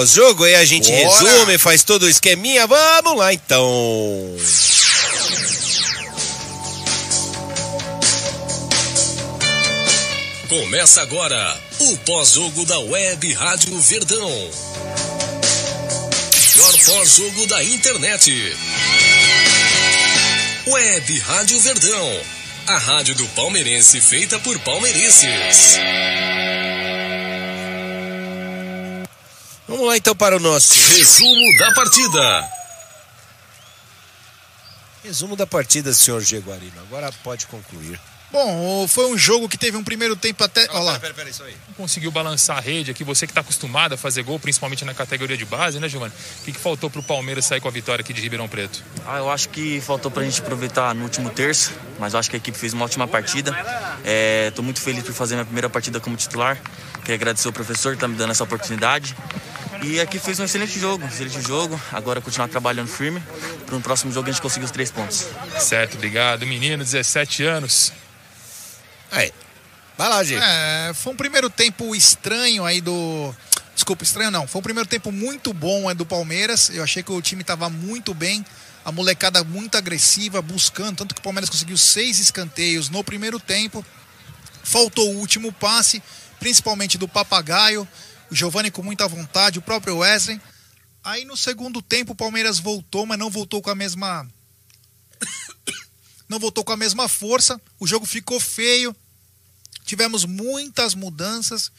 pós-jogo, aí a gente Bora. resume, faz todo o esqueminha. Vamos lá então. Começa agora o pós-jogo da Web Rádio Verdão. Melhor pós-jogo da internet. Web Rádio Verdão. A rádio do palmeirense feita por palmeirenses. Vamos lá então para o nosso Resumo da partida. resumo da partida, senhor Jaguarino. Agora pode concluir. Bom, foi um jogo que teve um primeiro tempo até. Olha lá. Pera, pera, isso aí. conseguiu balançar a rede aqui. Você que está acostumado a fazer gol, principalmente na categoria de base, né, Giovanni? O que, que faltou para o Palmeiras sair com a vitória aqui de Ribeirão Preto? Ah, eu acho que faltou pra gente aproveitar no último terço, mas eu acho que a equipe fez uma ótima partida. É, tô muito feliz por fazer minha primeira partida como titular. Quero agradecer o professor que tá me dando essa oportunidade. E aqui fez um excelente jogo, um excelente jogo. Agora continuar trabalhando firme. Para no próximo jogo a gente conseguir os três pontos. Certo, obrigado. Menino, 17 anos. Aí. Vai lá, gente. É, foi um primeiro tempo estranho aí do. Desculpa, estranho não. Foi um primeiro tempo muito bom é, do Palmeiras. Eu achei que o time estava muito bem. A molecada muito agressiva, buscando. Tanto que o Palmeiras conseguiu seis escanteios no primeiro tempo. Faltou o último passe, principalmente do Papagaio. O Giovani com muita vontade, o próprio Wesley. Aí no segundo tempo o Palmeiras voltou, mas não voltou com a mesma. Não voltou com a mesma força. O jogo ficou feio. Tivemos muitas mudanças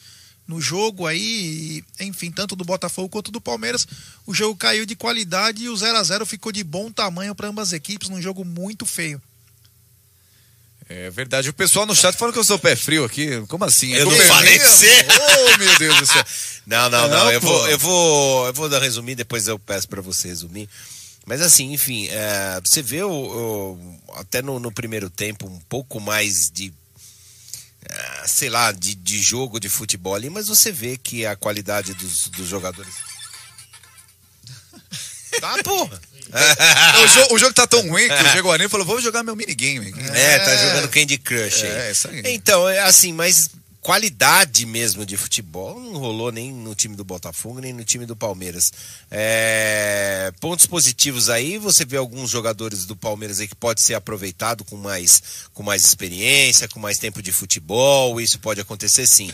no jogo aí, enfim, tanto do Botafogo quanto do Palmeiras. O jogo caiu de qualidade e o 0 a 0 ficou de bom tamanho para ambas as equipes, num jogo muito feio. É verdade. O pessoal no chat falando que eu sou pé frio aqui. Como assim? Eu tô não falei de você. Oh, meu Deus do céu. Não, não, não. Não, eu, pô. vou, eu, vou, eu vou dar resumir, depois eu peço para você resumir. Mas assim, enfim, é, você vê o, o- até no, no primeiro tempo um pouco mais de, sei lá, de, de jogo de futebol ali, mas você vê que a qualidade dos, dos jogadores. Tá, porra! o, jogo, o jogo tá tão ruim que o Jaguarino falou: vou jogar meu minigame aqui. É, tá jogando Candy Crush aí. É, isso aí. Então, é assim, mas qualidade mesmo de futebol não rolou nem no time do Botafogo, nem no time do Palmeiras. É, pontos positivos aí, você vê alguns jogadores do Palmeiras aí que pode ser aproveitado com mais, com mais experiência, com mais tempo de futebol, isso pode acontecer sim.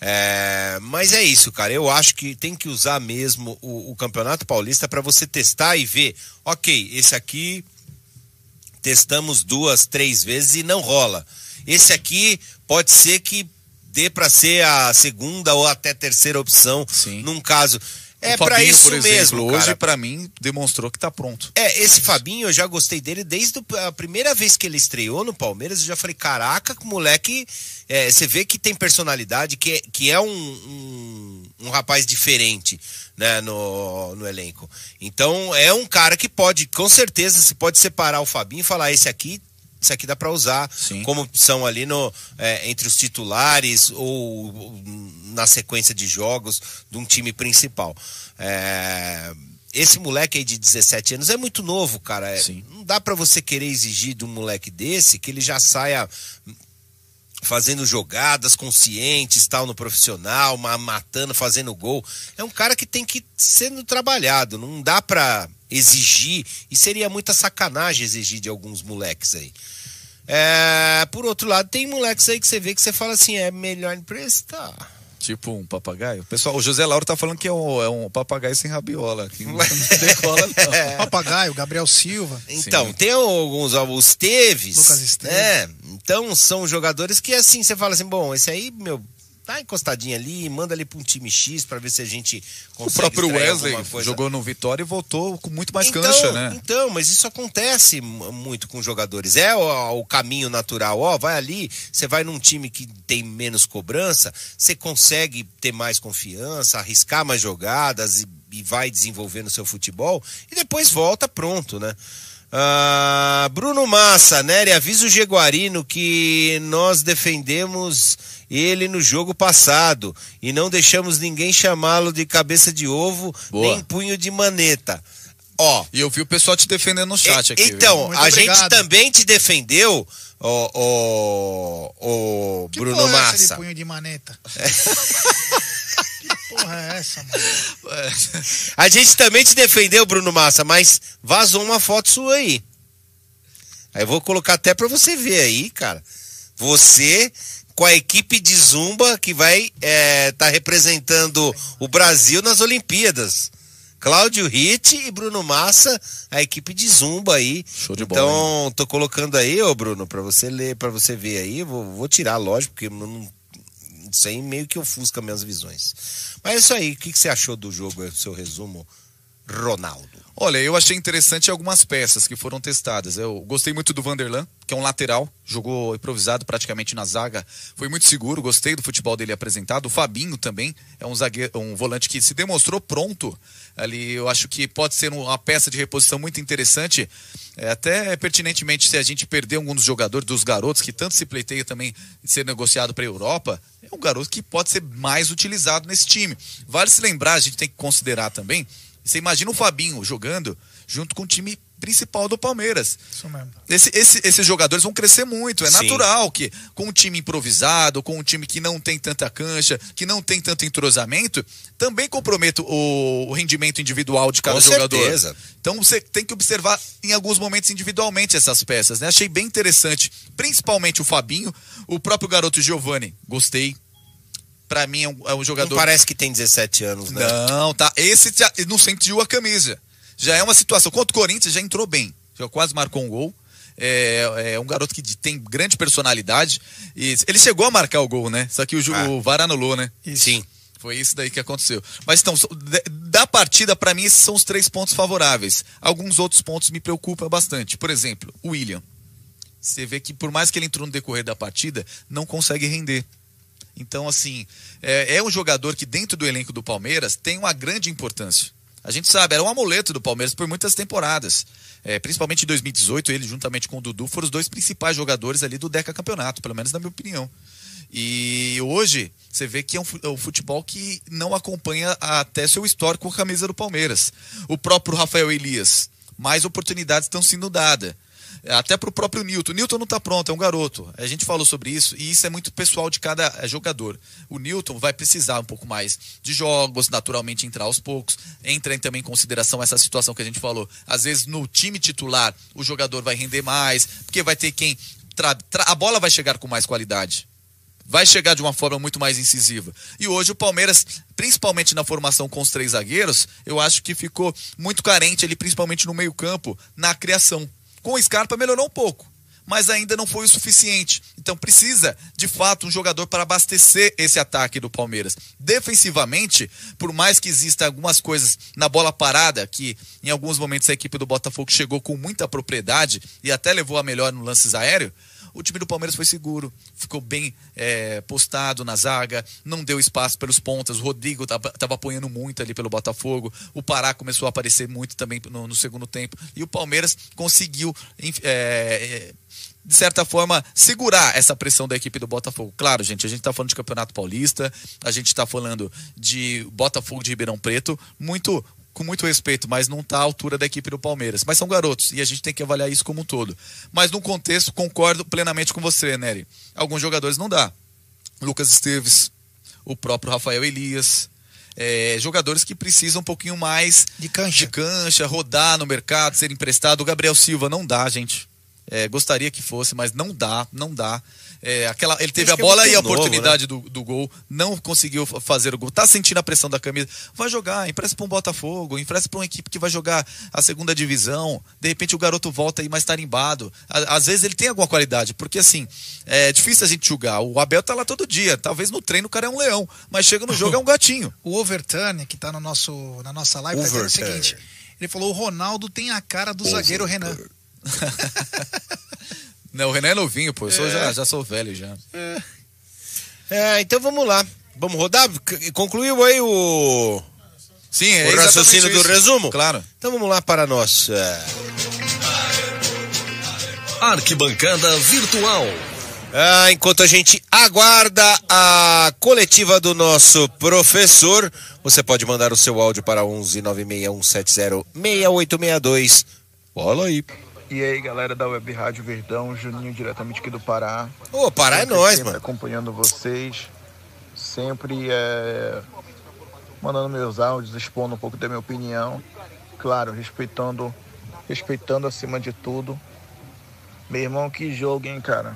É, mas é isso, cara. Eu acho que tem que usar mesmo o, o Campeonato Paulista para você testar e ver, ok, esse aqui testamos duas, três vezes e não rola. Esse aqui pode ser que dê para ser a segunda ou até terceira opção Sim. num caso. É para isso por exemplo, mesmo, hoje pra mim demonstrou que tá pronto. É, esse Fabinho, eu já gostei dele desde a primeira vez que ele estreou no Palmeiras. Eu já falei, caraca, que moleque. é, você vê que tem personalidade, que é, que é um, um, um rapaz diferente né, no, no elenco. Então, é um cara que pode, com certeza, se pode separar o Fabinho e falar: esse aqui. Isso aqui dá para usar Sim. como opção ali no, é, entre os titulares ou, ou na sequência de jogos de um time principal. É, esse moleque aí de 17 anos é muito novo, cara. É. Não dá pra você querer exigir de um moleque desse que ele já saia fazendo jogadas conscientes, tal, no profissional, ma- matando, fazendo gol. É um cara que tem que sendo trabalhado. Não dá pra exigir, e seria muita sacanagem exigir de alguns moleques aí. É, por outro lado, tem moleques aí que você vê que você fala assim, é melhor emprestar. Tipo um papagaio. Pessoal, o José Lauro tá falando que é um, é um papagaio sem rabiola. Que não decola, não. Papagaio, Gabriel Silva. Então, Sim. tem alguns, ó, os Teves. Lucas Esteves. É, então são jogadores que assim, você fala assim, bom, esse aí, meu, tá encostadinho ali, manda ali pra um time X pra ver se a gente O consegue próprio extrair Wesley jogou no Vitória e voltou com muito mais então, cancha, né? Então, mas isso acontece muito com jogadores. É o, o caminho natural. Ó, vai ali, você vai num time que tem menos cobrança, você consegue ter mais confiança, arriscar mais jogadas e, e vai desenvolvendo o seu futebol e depois volta pronto, né? Ah, Bruno Massa, Nery, avisa o Jaguarino que nós defendemos ele no jogo passado e não deixamos ninguém chamá-lo de cabeça de ovo Boa. nem punho de maneta. Ó, E eu vi o pessoal te defendendo no chat e- aqui. então, a obrigado. gente também te defendeu, o, o, o Que Bruno porra é essa de Massa. punho de maneta? que porra é essa, mano? A gente também te defendeu, Bruno Massa, mas vazou uma foto sua aí. Aí eu vou colocar até pra você ver aí, cara. Você com a equipe de Zumba que vai estar representando o Brasil nas Olimpíadas. Cláudio Ritt e Bruno Massa, a equipe de Zumba aí. Show de bola, Então, tô colocando aí, ô Bruno, pra você ler, pra você ver aí. Vou, vou tirar, lógico, porque não, isso aí meio que ofusca minhas visões. Mas é isso aí, o que, que você achou do jogo, o seu resumo, Ronaldo? Olha, eu achei interessante algumas peças que foram testadas. Eu gostei muito do Vanderlan, que é um lateral, jogou improvisado praticamente na zaga, foi muito seguro, gostei do futebol dele apresentado. O Fabinho também é um zagueiro, um volante que se demonstrou pronto. Ali, eu acho que pode ser uma peça de reposição muito interessante. É, até pertinentemente, se a gente perder algum dos jogadores, dos garotos, que tanto se pleiteia também de ser negociado para a Europa, é um garoto que pode ser mais utilizado nesse time. Vale se lembrar, a gente tem que considerar também você imagina o Fabinho jogando junto com o time principal do Palmeiras. Isso mesmo. Esse- esse- esses jogadores vão crescer muito. É Sim. natural que, com um time improvisado, com um time que não tem tanta cancha, que não tem tanto entrosamento, também compromete o, o rendimento individual de cada Com jogador. certeza. Então você tem que observar em alguns momentos individualmente essas peças. Né? Achei bem interessante, principalmente o Fabinho, o próprio garoto Giovani. Gostei. Pra mim é um, é um Não jogador. parece que tem 17 anos, né? Não, tá. Esse já, não sentiu a camisa. Já é uma situação. Contra o Corinthians já entrou bem. Já quase marcou um gol. É, é um garoto que tem grande personalidade. E ele chegou a marcar o gol, né? Só que o, Ah. o VAR anulou, né? Sim. Foi isso daí que aconteceu. Mas então, da partida, pra mim, esses são os três pontos favoráveis. Alguns outros pontos me preocupam bastante. Por exemplo, o William. Você vê que por mais que ele entrou no decorrer da partida, não consegue render. Então, assim, é, é um jogador que dentro do elenco do Palmeiras tem uma grande importância. A gente sabe, era um amuleto do Palmeiras por muitas temporadas. É, principalmente em 2018, ele juntamente com o Dudu foram os dois principais jogadores ali do Deca Campeonato, pelo menos na minha opinião. E hoje você vê que é um é futebol que não acompanha até seu histórico com a camisa do Palmeiras. O próprio Rafael Elias, mais oportunidades estão sendo dadas. Até para o próprio Newton. Newton não está pronto, é um garoto. A gente falou sobre isso e isso é muito pessoal de cada eh, jogador. O Newton vai precisar um pouco mais de jogos, naturalmente entrar aos poucos. Entra também em consideração essa situação que a gente falou. Às vezes no time titular o jogador vai render mais, porque vai ter quem. a bola vai chegar com mais qualidade vai chegar de uma forma muito mais incisiva. E hoje o Palmeiras, principalmente na formação com os três zagueiros, eu acho que ficou muito carente ali, principalmente no meio-campo, na criação. Com o Scarpa melhorou um pouco, mas ainda não foi o suficiente. Então precisa, de fato, um jogador para abastecer esse ataque do Palmeiras. Defensivamente, por mais que exista algumas coisas na bola parada, que em alguns momentos a equipe do Botafogo chegou com muita propriedade e até levou a melhor no lances aéreo, o time do Palmeiras foi seguro, ficou bem é, postado na zaga, não deu espaço pelos pontas. O Rodrigo estava apoiando muito ali pelo Botafogo. O Pará começou a aparecer muito também no, no segundo tempo. E o Palmeiras conseguiu, é, é, de certa forma, segurar essa pressão da equipe do Botafogo. Claro, gente, a gente está falando de Campeonato Paulista, a gente está falando de Botafogo de Ribeirão Preto, muito com muito respeito, mas não está à altura da equipe do Palmeiras. Mas são garotos e a gente tem que avaliar isso como um todo. Mas no contexto, concordo plenamente com você, Nery. Alguns jogadores não dá. Lucas Esteves, o próprio Rafael Elias. é, jogadores que precisam um pouquinho mais De cancha. de cancha, rodar no mercado, ser emprestado. O Gabriel Silva não dá, gente. É, gostaria que fosse, mas não dá, não dá. É, aquela, ele teve a é bola e a novo, oportunidade do, do gol, não conseguiu fa- fazer o gol. Tá sentindo a pressão da camisa. Vai jogar, empresta para um Botafogo, empresta para uma equipe que vai jogar a segunda divisão. De repente o garoto volta aí mais tarimbado. Às vezes ele tem alguma qualidade, porque assim, é difícil a gente julgar. O Abel tá lá todo dia. Talvez no treino o cara é um leão, mas chega no jogo é um gatinho. O Overturn, que tá no nosso, na nossa live, tá dizendo o Overturn. seguinte. Ele falou, o Ronaldo tem a cara do zagueiro Renan. Não, o Renan é novinho, pô. Eu sou, já, já sou velho já. É, então vamos lá. Vamos rodar? Concluiu aí o, Sim, é o raciocínio do resumo? Claro. Então vamos lá para nós. é, Arquibancada Virtual. Ah, enquanto a gente aguarda a coletiva do nosso professor, você pode mandar o seu áudio para 11 96170 6862. Bola aí. E aí, galera da Web Rádio Verdão, Juninho diretamente aqui do Pará. Ô, Pará é Sempre, nós, sempre mano. acompanhando vocês, sempre é, mandando meus áudios, expondo um pouco da minha opinião. Claro, respeitando, respeitando acima de tudo. Meu irmão, que jogo, hein, cara?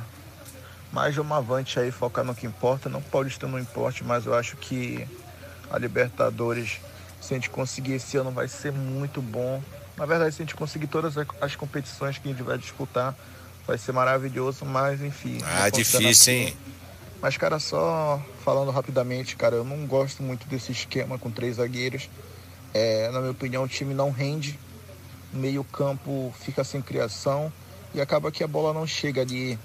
Mais uma avante aí, focar no que importa. Não pode estar no importe, mas eu acho que a Libertadores, se a gente conseguir esse ano, vai ser muito bom. Na verdade, se a gente conseguir todas as- competições que a gente vai disputar, vai ser maravilhoso, mas enfim. Ah, difícil, hein? Mas, cara, só falando rapidamente, cara, eu não gosto muito desse esquema com três zagueiros. É, na minha opinião, o time não rende. Meio campo fica sem criação e acaba que a bola não chega ali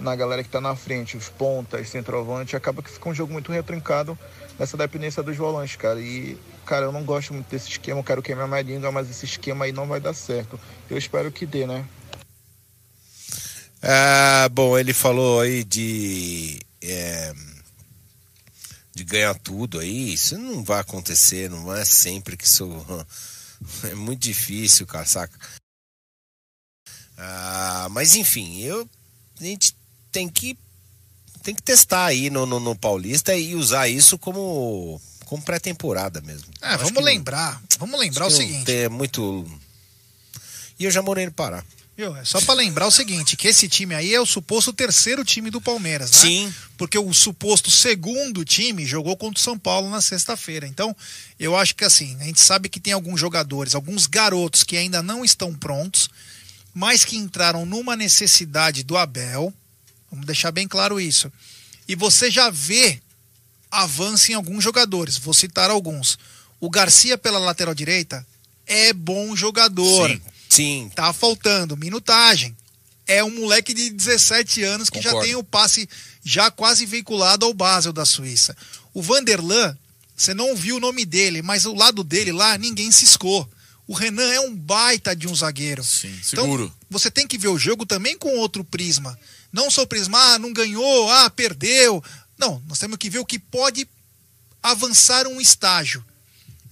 na galera que tá na frente, os pontas, centroavante, acaba que fica um jogo muito retrincado nessa dependência dos volantes, cara. E, cara, eu não gosto muito desse esquema, eu quero queimar minha língua, mas esse esquema aí não vai dar certo. Eu espero que dê, né? Ah, bom, ele falou aí de. é, de ganhar tudo aí. Isso não vai acontecer, não é sempre que isso. É muito difícil, cara, saca? Ah, mas enfim, eu, a gente tem que, tem que testar aí no, no, no Paulista e usar isso como, como pré-temporada mesmo. É, vamos lembrar. Vamos lembrar o seguinte. É muito. E eu já morei no Pará. Viu? É só pra lembrar o seguinte, que esse time aí é o suposto terceiro time do Palmeiras, né? Sim. Porque o suposto segundo time jogou contra o São Paulo na sexta-feira. Então, eu acho que assim, a gente sabe que tem alguns jogadores, alguns garotos que ainda não estão prontos, mas que entraram numa necessidade do Abel. Vamos deixar bem claro isso. E você já vê avanço em alguns jogadores. Vou citar alguns. O Garcia pela lateral direita é bom jogador Sim. Sim. tá faltando minutagem. É um moleque de 17 anos que já Concordo. tem o passe já quase veiculado ao Basel da Suíça. O Vanderlan, você não viu o nome dele, mas o lado dele lá ninguém ciscou. O Renan é um baita de um zagueiro. Sim, Então, seguro. você tem que ver o jogo também com outro prisma. Não só o prisma, ah, não ganhou, ah, perdeu. Não, nós temos que ver o que pode avançar um estágio.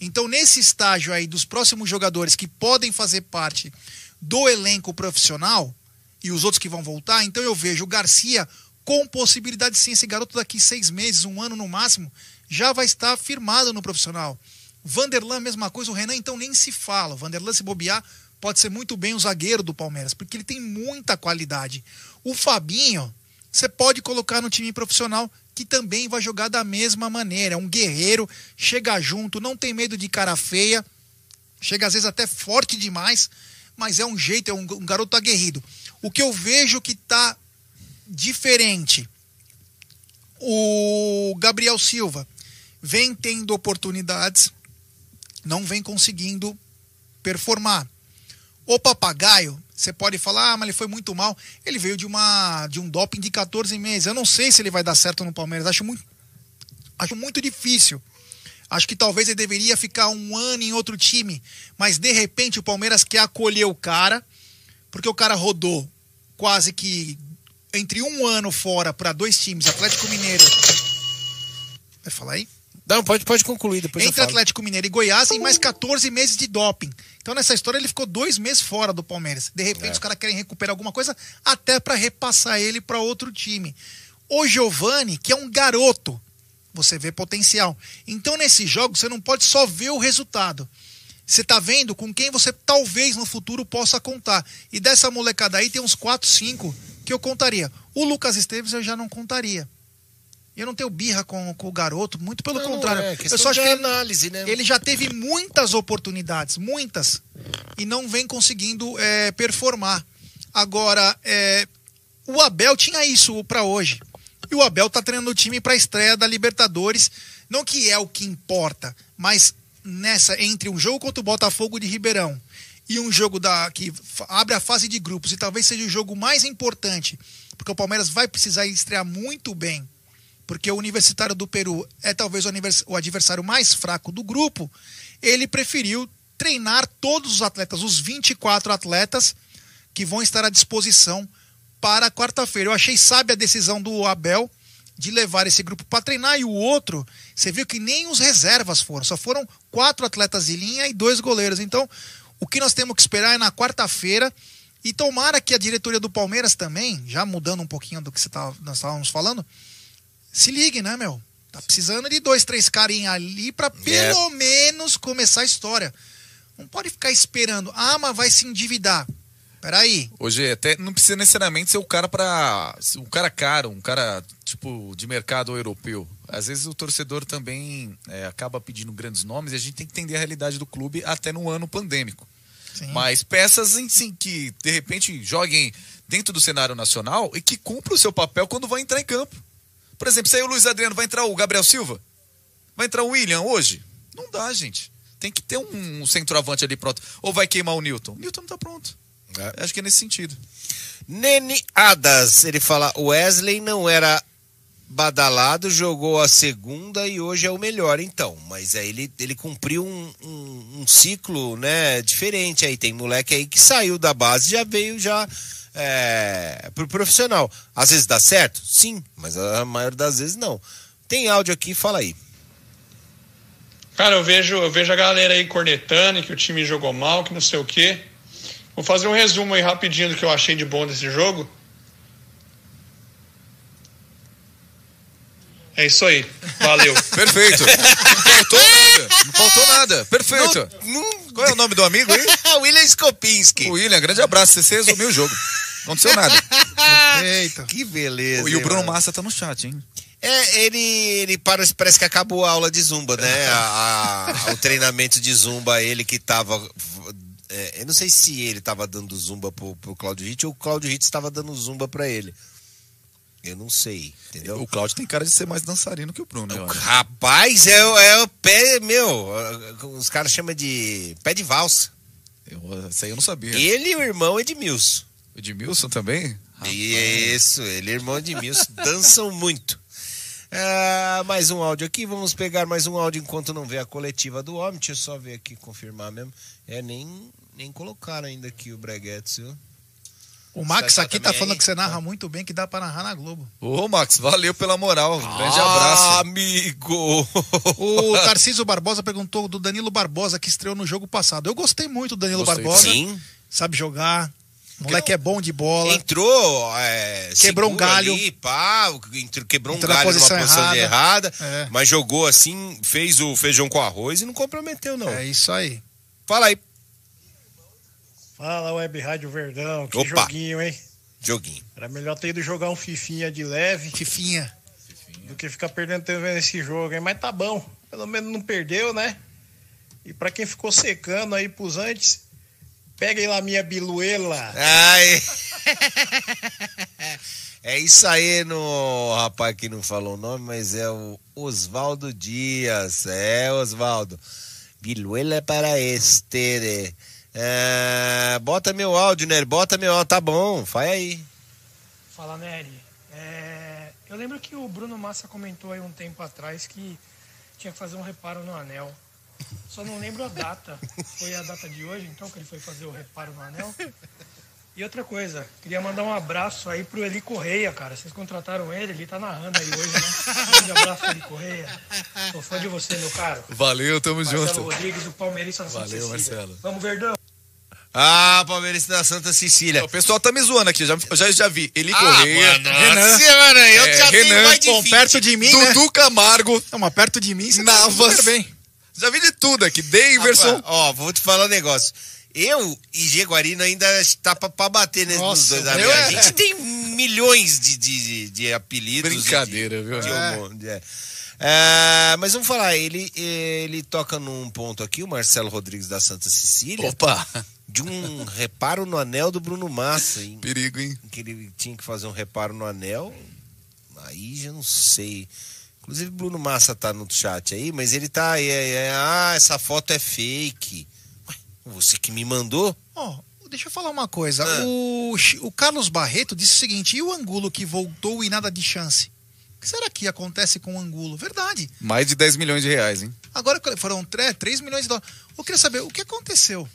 Então, nesse estágio aí dos próximos jogadores que podem fazer parte do elenco profissional e os outros que vão voltar, então eu vejo o Garcia com possibilidade sim, esse garoto daqui seis meses, um ano no máximo, já vai estar firmado no profissional. Vanderlan, mesma coisa, o Renan então nem se fala. O Vanderlan, se bobear, pode ser muito bem o zagueiro do Palmeiras, porque ele tem muita qualidade. O Fabinho, você pode colocar no time profissional que também vai jogar da mesma maneira. É um guerreiro, chega junto, não tem medo de cara feia, chega às vezes até forte demais, mas é um jeito, é um, um garoto aguerrido. O que eu vejo que tá diferente, o Gabriel Silva vem tendo oportunidades, não vem conseguindo performar. O papagaio, você pode falar, ah, mas ele foi muito mal. Ele veio de uma de um doping de 14 meses. Eu não sei se ele vai dar certo no Palmeiras. Acho muito, acho muito difícil. Acho que talvez ele deveria ficar um ano em outro time. Mas de repente o Palmeiras quer acolher o cara, porque o cara rodou quase que entre um ano fora para dois times, Atlético Mineiro. Vai falar aí? Não, pode, pode concluir, depois entre. Atlético Mineiro e Goiás e mais 14 meses de doping. Então nessa história ele ficou dois meses fora do Palmeiras. De repente É. os caras querem recuperar alguma coisa até para repassar ele para outro time. O Giovani, que é um garoto, você vê potencial. Então nesse jogo você não pode só ver o resultado. Você tá vendo com quem você talvez no futuro possa contar. E dessa molecada aí tem uns 4, 5 que eu contaria. O Lucas Esteves eu já não contaria. Eu não tenho birra com, com o garoto, muito pelo Não, contrário. é eu só acho que ele, análise, né? ele já teve muitas oportunidades, muitas, e não vem conseguindo é, performar. Agora, é, o Abel tinha isso para hoje. E o Abel tá treinando o time para a estreia da Libertadores. Não que é o que importa, mas nessa entre um jogo contra o Botafogo de Ribeirão e um jogo da que abre a fase de grupos e talvez seja o jogo mais importante, porque o Palmeiras vai precisar estrear muito bem porque o Universitário do Peru é talvez o, adversário mais fraco do grupo, ele preferiu treinar todos os atletas, os 24 atletas que vão estar à disposição para quarta-feira. Eu achei sábia a decisão do Abel de levar esse grupo para treinar e o outro, você viu que nem os reservas foram, só foram quatro atletas de linha e dois goleiros. Então, o que nós temos que esperar é na quarta-feira e tomara que a diretoria do Palmeiras também, já mudando um pouquinho do que você tá, nós estávamos falando, se ligue, né, meu? Tá precisando de dois, três carinhos ali para pelo menos começar a história. Não pode ficar esperando. Ah, mas vai se endividar. Peraí. Hoje até não precisa necessariamente ser o cara para um cara caro, um cara tipo de mercado europeu. Às vezes o torcedor também é, acaba pedindo grandes nomes e a gente tem que entender a realidade do clube até no ano pandêmico. Sim. Mas peças em sim que de repente joguem dentro do cenário nacional e que cumpram o seu papel quando vão entrar em campo. Por exemplo, se aí o Luiz Adriano vai entrar o Gabriel Silva, vai entrar o William hoje, não dá, gente. Tem que ter um, um centroavante ali pronto. Ou vai queimar o Newton? O Newton não tá pronto. É. Acho que é nesse sentido. Nene Adas, ele fala: Wesley não era badalado, jogou a segunda e hoje é o melhor, então. Mas aí ele, ele cumpriu um, um, um ciclo né, diferente aí. Tem moleque aí que saiu da base já veio já é, pro profissional. Às vezes dá certo? Sim, mas a maior das vezes não. Tem áudio aqui, fala aí. Cara, eu vejo, eu vejo a galera aí cornetando que o time jogou mal, que não sei o quê. Vou fazer um resumo aí rapidinho do que eu achei de bom desse jogo. É isso aí. Valeu. Perfeito. Não faltou nada. Não faltou nada. Perfeito. Não- Qual é o nome do amigo aí? William Skopinski. O William, grande abraço. Você resumiu o jogo. Não aconteceu nada. Eita. Que beleza. E o Bruno mano? Massa tá no chat, hein? É, ele, ele parece, parece que acabou a aula de zumba, né? A- a- o treinamento de zumba, ele que tava. é, eu não sei se ele tava dando zumba pro, pro Claudio Hitch ou o Claudio Hitch estava dando zumba pra ele. Eu não sei, entendeu? O Claudio tem cara de ser mais dançarino que o Bruno, acho. Rapaz, é, o- é o pé, meu. Os caras chamam de pé de valsa. Eu, isso aí eu não sabia. Ele e o irmão Edmilson. O Edmilson também? Isso, ele e o irmão Edmilson dançam muito. Ah, mais um áudio aqui, vamos pegar mais um áudio enquanto não vê a coletiva do homem. Deixa eu só ver aqui, confirmar mesmo. É, nem, nem colocaram ainda aqui o Breguetes, viu? O Max Tá aqui tá também falando aí? que você narra muito bem, que dá pra narrar na Globo. Ô, Max, valeu pela moral. Um grande Ah, abraço. amigo! O Tarcísio Barbosa perguntou do Danilo Barbosa, que estreou no jogo passado. Eu gostei muito do Danilo Gostei. Barbosa. Sim, Sabe jogar. Moleque é bom de bola. entrou. é, Quebrou um galho. ali, pá, entrou- quebrou um Entrou na galho numa posição posição de errada, É. mas jogou assim, fez o feijão com arroz e não comprometeu, não. É isso aí. Fala aí, Fala, Web Rádio Verdão. Que Opa. joguinho, hein? joguinho. Era melhor ter ido jogar um fifinha de leve Fifinha. do que ficar perdendo tempo vendo esse jogo, hein? Mas tá bom. Pelo menos não perdeu, né? E pra quem ficou secando aí pros antes, peguem lá minha biluela. Ai. É isso aí no rapaz que não falou o nome, mas é o Osvaldo Dias. É, Osvaldo. Viluela para este. É, bota meu áudio, né? Bota meu áudio, tá bom, faz aí. Fala, Nery. É, eu lembro que o Bruno Massa comentou aí um tempo atrás que tinha que fazer um reparo no anel. Só não lembro a data. Foi a data de hoje, então, que ele foi fazer o reparo no anel? E outra coisa, queria mandar um abraço aí pro Eli Correia, cara. Vocês contrataram ele, ele tá narrando aí hoje, né? Um grande abraço, Eli Correia. Sou fã de você, meu caro. Valeu, tamo Marcelo junto. Rodrigues, o Palmeirista da Santa Valeu. Marcelo. Vamos, Verdão. Ah, Palmeiras da Santa Cecília. O pessoal tá me zoando aqui, já, já, já vi. Eli Ah, Correia, mano, Renan, mano, eu É, já Renan, mais de Bom, 20. perto de mim, né? Dudu Camargo, Não, mas perto de mim, você tá Navas. super bem. Já vi de tudo aqui. Daverson. Rapaz, ó, vou te falar um negócio. Eu e Jaguarino ainda tá pra, pra bater nesses Nossa, dois amigos. A é- gente tem milhões de, de, de apelidos. Brincadeira, de, viu? de É. homo- de- é. É, mas vamos falar, ele, ele toca num ponto aqui, o Marcelo Rodrigues da Santa Cecília, Opa, de um reparo no anel do Bruno Massa, hein? perigo, hein? que ele tinha que fazer um reparo no anel. Aí já não sei. Inclusive Bruno Massa tá no chat aí, mas ele tá aí. é, é, ah, essa foto é fake. Ué, você que me mandou? Ó, deixa eu falar uma coisa. Ah. O, o Carlos Barreto disse o seguinte: e o Angulo que voltou e nada de chance? O que será que acontece com o Angulo? Verdade. Mais de 10 milhões de reais, hein? Agora foram 3, milhões de dólares. Eu queria saber o que aconteceu.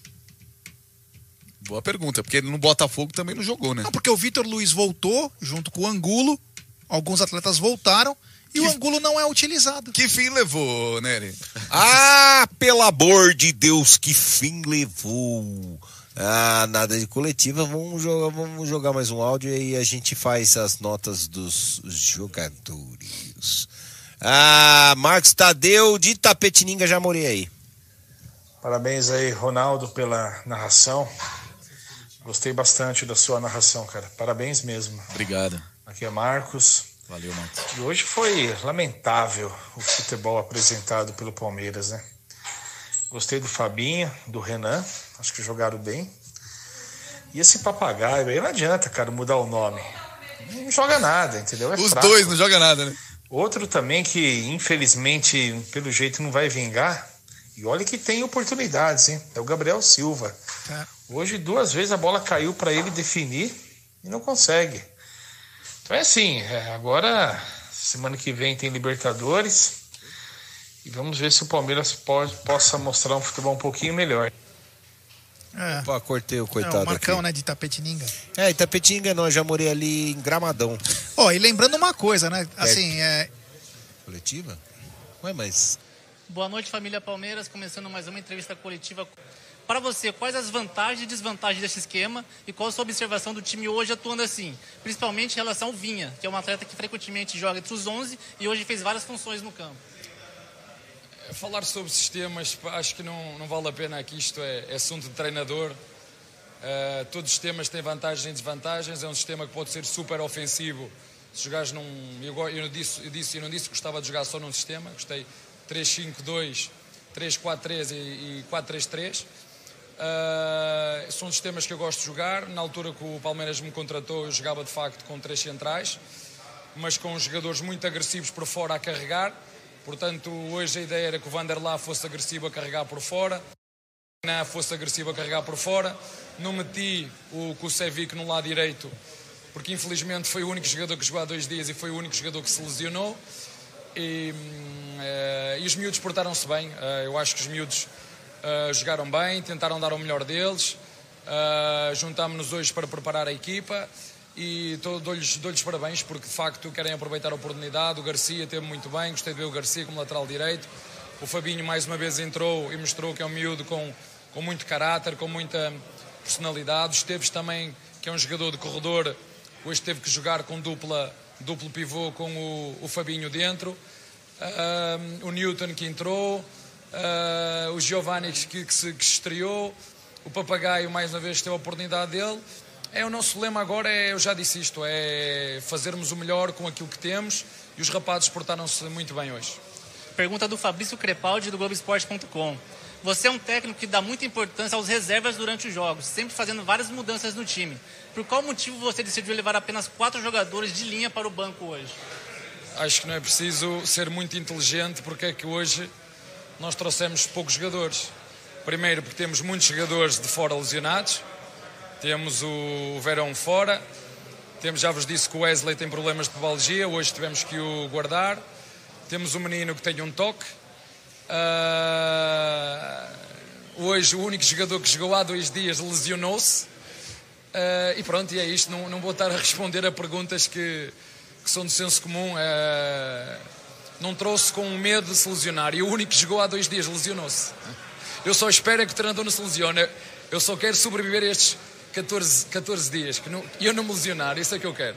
Boa pergunta, porque no Botafogo também não jogou, né? Não, porque o Vitor Luiz voltou junto com o Angulo, alguns atletas voltaram e o Angulo não é utilizado. Que fim levou, Nery? Ah, pelo amor de Deus, que fim levou. Ah, nada de coletiva. Vamos jogar, vamos jogar mais um áudio e aí a gente faz as notas dos jogadores. Ah, Marcos Tadeu de Tapetininga, já morei aí. Parabéns aí, Ronaldo, pela narração. Gostei bastante da sua narração, cara. Parabéns mesmo. Obrigado. Aqui é Marcos. Valeu, Marcos. E hoje foi lamentável o futebol apresentado pelo Palmeiras, né? Gostei do Fabinho, do Renan, acho que jogaram bem. E esse papagaio aí não adianta, cara, mudar o nome. Não joga nada, entendeu? É Os fraco. dois não jogam nada, né? Outro também que, infelizmente, pelo jeito não vai vingar. E olha que tem oportunidades, hein? É o Gabriel Silva. Hoje, duas vezes a bola caiu para ele definir e não consegue. Então é assim, é, agora, semana que vem tem Libertadores. E vamos ver se o Palmeiras pode, possa mostrar um futebol um pouquinho melhor. É. Pô, cortei o É, coitado o Marcão, aqui. né, de Tapetininga. É, Itapetinga não, eu já morei ali em Gramadão. Ó, e lembrando uma coisa, né? Assim, é, Coletiva? Ué, mas... Boa noite, família Palmeiras. Começando mais uma entrevista coletiva. Para você, quais as vantagens e desvantagens desse esquema e qual a sua observação do time hoje atuando assim? Principalmente em relação ao Vinha, que é um atleta que frequentemente joga entre os 11 e hoje fez várias funções no campo. Falar sobre sistemas, acho que não, não vale a pena aqui, isto é, é assunto de treinador. Uh, todos os sistemas têm vantagens e desvantagens. É um sistema que pode ser super ofensivo. Se jogares num. Eu, eu, disse, eu, disse, eu não disse que gostava de jogar só num sistema, gostei 3-5-2, 3-4-3 e, e 4-3-3. Uh, são sistemas que eu gosto de jogar. Na altura que o Palmeiras me contratou, eu jogava de facto com três centrais, mas com jogadores muito agressivos por fora a carregar. Portanto, hoje a ideia era que o Vanderlá fosse agressivo a carregar por fora, não fosse agressivo a carregar por fora. Não meti o Kusevic no lado direito, porque infelizmente foi o único jogador que jogou há dois dias e foi o único jogador que se lesionou. E, eh, e os miúdos portaram-se bem. Eh, eu acho que os miúdos eh, jogaram bem, tentaram dar o melhor deles. Uh, Juntámos-nos hoje para preparar a equipa e dou-lhes dou parabéns porque de facto querem aproveitar a oportunidade. O Garcia teve muito bem, gostei de ver o Garcia como lateral direito. O Fabinho mais uma vez entrou e mostrou que é um miúdo com, com muito caráter, com muita personalidade. Esteves também, que é um jogador de corredor, hoje teve que jogar com dupla, duplo pivô com o, o Fabinho dentro. Ah, o Newton que entrou, ah, o Giovanni que, que se, que se estreou, o Papagaio mais uma vez teve a oportunidade dele. É o nosso lema agora, é, eu já disse isto, é fazermos o melhor com aquilo que temos e os rapazes portaram-se muito bem hoje. Pergunta do Fabrício Crepaldi do Globoesporte.com. Você é um técnico que dá muita importância aos reservas durante os jogos, sempre fazendo várias mudanças no time. Por qual motivo você decidiu levar apenas quatro jogadores de linha para o banco hoje? Acho que não é preciso ser muito inteligente porque é que hoje nós trouxemos poucos jogadores. Primeiro porque temos muitos jogadores de fora lesionados, temos o Verão fora, temos, já vos disse que o Wesley tem problemas de pubalgia, hoje tivemos que o guardar, temos um menino que tem um toque, Ah, hoje o único jogador que jogou há dois dias lesionou-se, Ah, e pronto, e é isto, não, não vou estar a responder a perguntas que, que são de senso comum. Ah, não trouxe com medo de se lesionar. E o único que jogou há dois dias lesionou-se. Eu só espero é que o treinador não se lesione. Eu só quero sobreviver a estes 14, 14 dias. Que não, e eu não me lesionar, isso é que eu quero.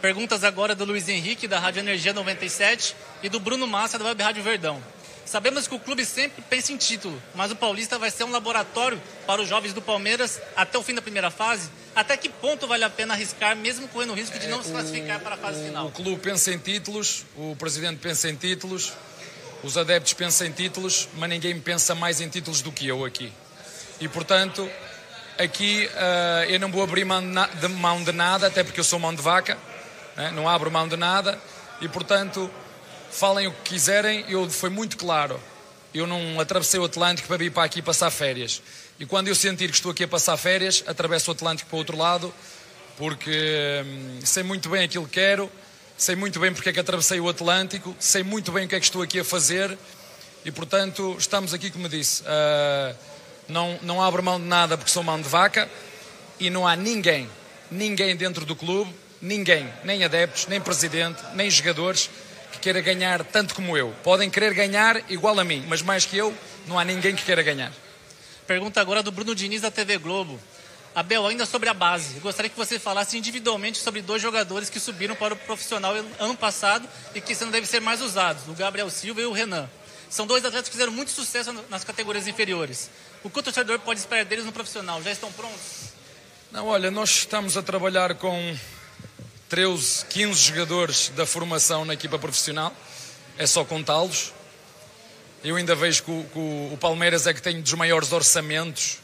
Perguntas agora do Luiz Henrique, da Rádio Energia 97, e do Bruno Massa, da Web Rádio Verdão. Sabemos que o clube sempre pensa em título, mas o Paulista vai ser um laboratório para os jovens do Palmeiras até o fim da primeira fase. Até que ponto vale a pena arriscar, mesmo correndo o risco de não se classificar para a fase final? O clube pensa em títulos, o presidente pensa em títulos, os adeptos pensam em títulos, mas ninguém pensa mais em títulos do que eu aqui. E portanto, aqui ah, eu não vou abrir mão de, na- de mão de nada, até porque eu sou mão de vaca, né? não abro mão de nada, e portanto, falem o que quiserem, eu foi muito claro. Eu não atravessei o Atlântico para vir para aqui passar férias. E quando eu sentir que estou aqui a passar férias, atravesso o Atlântico para o outro lado, porque hum, sei muito bem aquilo que quero, sei muito bem porque é que atravessei o Atlântico, sei muito bem o que é que estou aqui a fazer e, portanto, estamos aqui, como disse, ah, não, não abro mão de nada porque sou mão de vaca e não há ninguém, ninguém dentro do clube, ninguém, nem adeptos, nem presidente, nem jogadores que queira ganhar tanto como eu. Podem querer ganhar igual a mim, mas mais que eu, não há ninguém que queira ganhar. Pergunta agora do Bruno Diniz da TV Globo. Abel, ainda sobre a base, gostaria que você falasse individualmente sobre dois jogadores que subiram para o profissional ano passado e que ano devem ser mais usados, o Gabriel Silva e o Renan. São dois atletas que fizeram muito sucesso nas categorias inferiores. O que o torcedor pode esperar deles no profissional? Já estão prontos? Não, olha, nós estamos a trabalhar com 13, 15 jogadores da formação na equipa profissional. É só contá-los. Eu ainda vejo que o, que o, Palmeiras é que tem dos maiores orçamentos.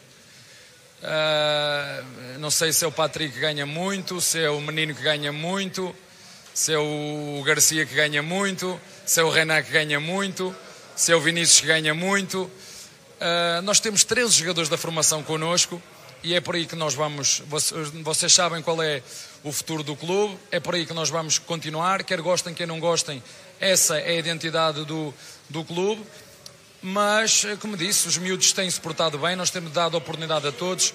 Uh, não sei se é o Patrick que ganha muito, se é o menino que ganha muito, se é o Garcia que ganha muito, se é o Renan que ganha muito, se é o Vinícius ganha muito. Uh, nós temos 13 jogadores da formação connosco e é por aí que nós vamos. Vocês sabem qual é o futuro do clube, é por aí que nós vamos continuar. Quer gostem, quer não gostem, essa é a identidade do, do clube. Mas, como disse, os miúdos têm-se portado bem, nós temos dado oportunidade a todos,